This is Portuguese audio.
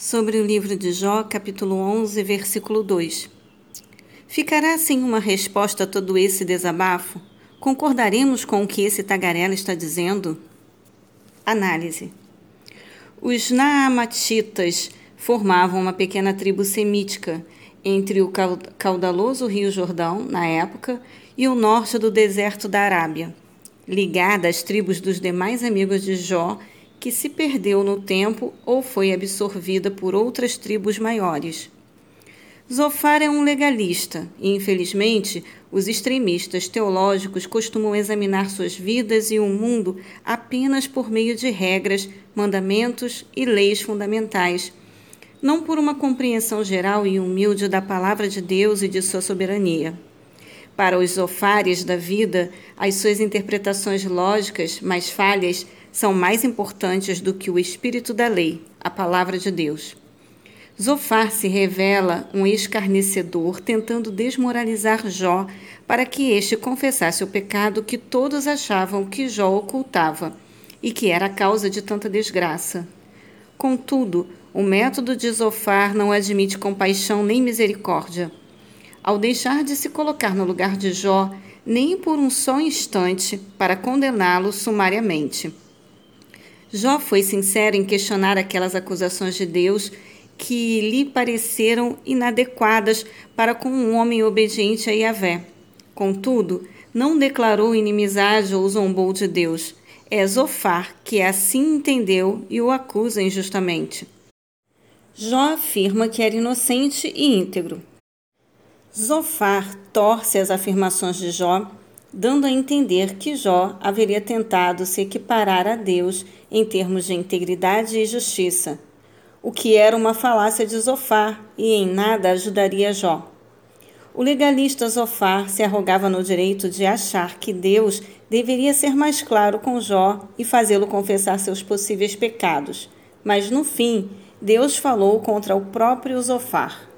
sobre o livro de Jó, capítulo 11, versículo 2. Ficará sem uma resposta a todo esse desabafo? Concordaremos com o que esse tagarela está dizendo? Análise. Os Naamatitas formavam uma pequena tribo semítica entre o caudaloso Rio Jordão, na época, e o norte do deserto da Arábia, ligada às tribos dos demais amigos de Jó que se perdeu no tempo ou foi absorvida por outras tribos maiores. Zofar é um legalista e, infelizmente, os extremistas teológicos costumam examinar suas vidas e o mundo apenas por meio de regras, mandamentos e leis fundamentais, não por uma compreensão geral e humilde da palavra de Deus e de sua soberania. Para os zofares da vida, as suas interpretações lógicas, mais falhas, são mais importantes do que o espírito da lei, a palavra de Deus. Zofar se revela um escarnecedor tentando desmoralizar Jó para que este confessasse o pecado que todos achavam que Jó ocultava e que era a causa de tanta desgraça. Contudo, o método de Zofar não admite compaixão nem misericórdia. Ao deixar de se colocar no lugar de Jó, nem por um só instante, para condená-lo sumariamente. Jó foi sincero em questionar aquelas acusações de Deus que lhe pareceram inadequadas para com um homem obediente a Yahvé. Contudo, não declarou inimizade ou zombou de Deus. É Zofar que assim entendeu e o acusa injustamente. Jó afirma que era inocente e íntegro. Zofar torce as afirmações de Jó dando a entender que Jó haveria tentado se equiparar a Deus em termos de integridade e justiça, o que era uma falácia de Zofar e em nada ajudaria Jó. O legalista Zofar se arrogava no direito de achar que Deus deveria ser mais claro com Jó e fazê-lo confessar seus possíveis pecados, mas no fim, Deus falou contra o próprio Zofar.